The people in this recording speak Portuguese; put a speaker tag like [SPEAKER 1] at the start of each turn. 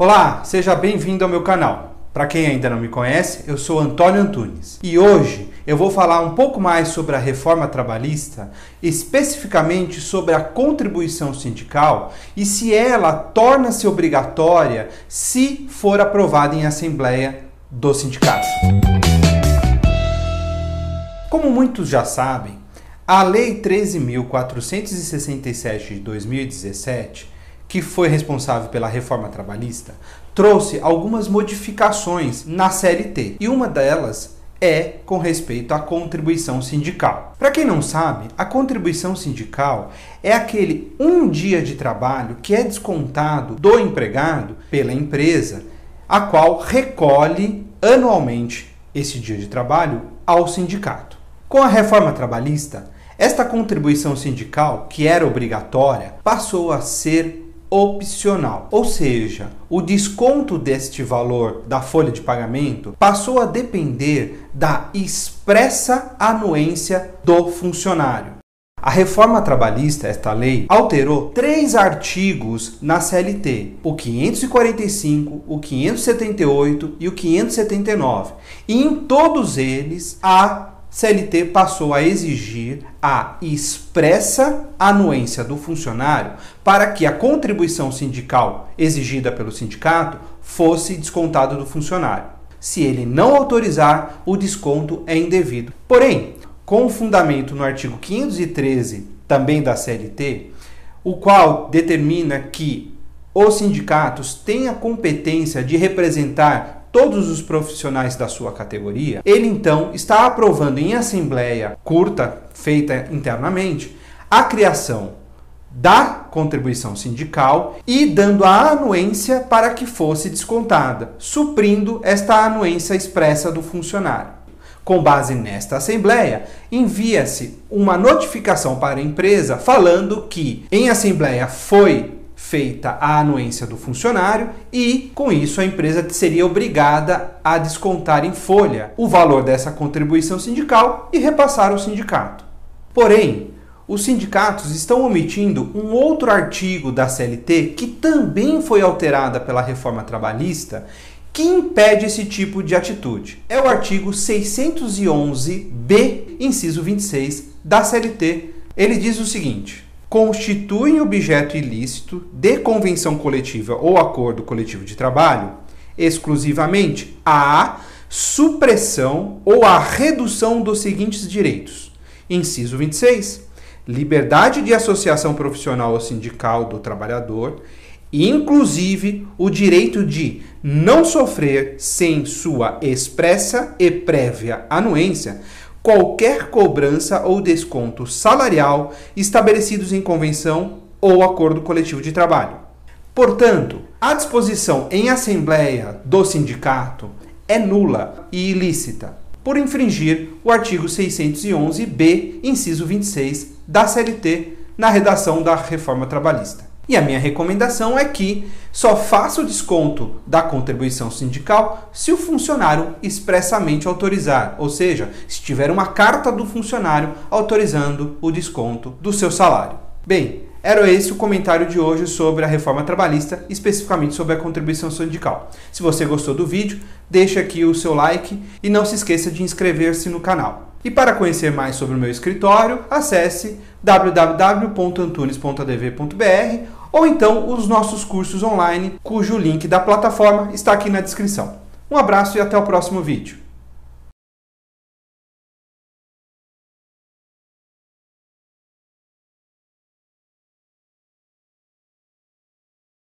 [SPEAKER 1] Olá, seja bem-vindo ao meu canal. Para quem ainda não me conhece, eu sou Antônio Antunes e hoje eu vou falar um pouco mais sobre a reforma trabalhista, especificamente sobre a contribuição sindical e se ela torna-se obrigatória se for aprovada em assembleia do sindicato. Como muitos já sabem, a Lei 13.467 de 2017 que foi responsável pela reforma trabalhista, trouxe algumas modificações na CLT e uma delas é com respeito à contribuição sindical. Para quem não sabe, a contribuição sindical é aquele um dia de trabalho que é descontado do empregado pela empresa, a qual recolhe anualmente esse dia de trabalho ao sindicato. Com a reforma trabalhista, esta contribuição sindical, que era obrigatória, passou a ser opcional, ou seja, o desconto deste valor da folha de pagamento passou a depender da expressa anuência do funcionário. A reforma trabalhista, esta lei, alterou três artigos na CLT: o 545, o 578 e o 579. E em todos eles, a CLT passou a exigir a expressa anuência do funcionário para que a contribuição sindical exigida pelo sindicato fosse descontada do funcionário. Se ele não autorizar, o desconto é indevido. Porém, com fundamento no artigo 513 também da CLT, o qual determina que os sindicatos têm a competência de representar todos os profissionais da sua categoria, ele então está aprovando em assembleia curta, feita internamente, a criação da contribuição sindical e dando a anuência para que fosse descontada, suprindo esta anuência expressa do funcionário. Com base nesta assembleia, envia-se uma notificação para a empresa falando que em assembleia foi feita a anuência do funcionário e, com isso, a empresa seria obrigada a descontar em folha o valor dessa contribuição sindical e repassar ao sindicato. Porém, os sindicatos estão omitindo um outro artigo da CLT que também foi alterada pela reforma trabalhista que impede esse tipo de atitude. É o artigo 611b, inciso 26 da CLT. Ele diz o seguinte: constituem objeto ilícito de convenção coletiva ou acordo coletivo de trabalho exclusivamente a supressão ou a redução dos seguintes direitos. Inciso 26. Liberdade de associação profissional ou sindical do trabalhador, inclusive o direito de não sofrer sem sua expressa e prévia anuência qualquer cobrança ou desconto salarial estabelecidos em convenção ou acordo coletivo de trabalho. Portanto, a disposição em assembleia do sindicato é nula e ilícita, por infringir o artigo 611-B, inciso 26 da CLT, na redação da reforma trabalhista. E a minha recomendação é que só faça o desconto da contribuição sindical se o funcionário expressamente autorizar, ou seja, se tiver uma carta do funcionário autorizando o desconto do seu salário. Bem, era esse o comentário de hoje sobre a reforma trabalhista, especificamente sobre a contribuição sindical. Se você gostou do vídeo, deixe aqui o seu like e não se esqueça de inscrever-se no canal. E para conhecer mais sobre o meu escritório, acesse www.antunes.adv.br ou então os nossos cursos online, cujo link da plataforma está aqui na descrição. Um abraço e até o próximo vídeo.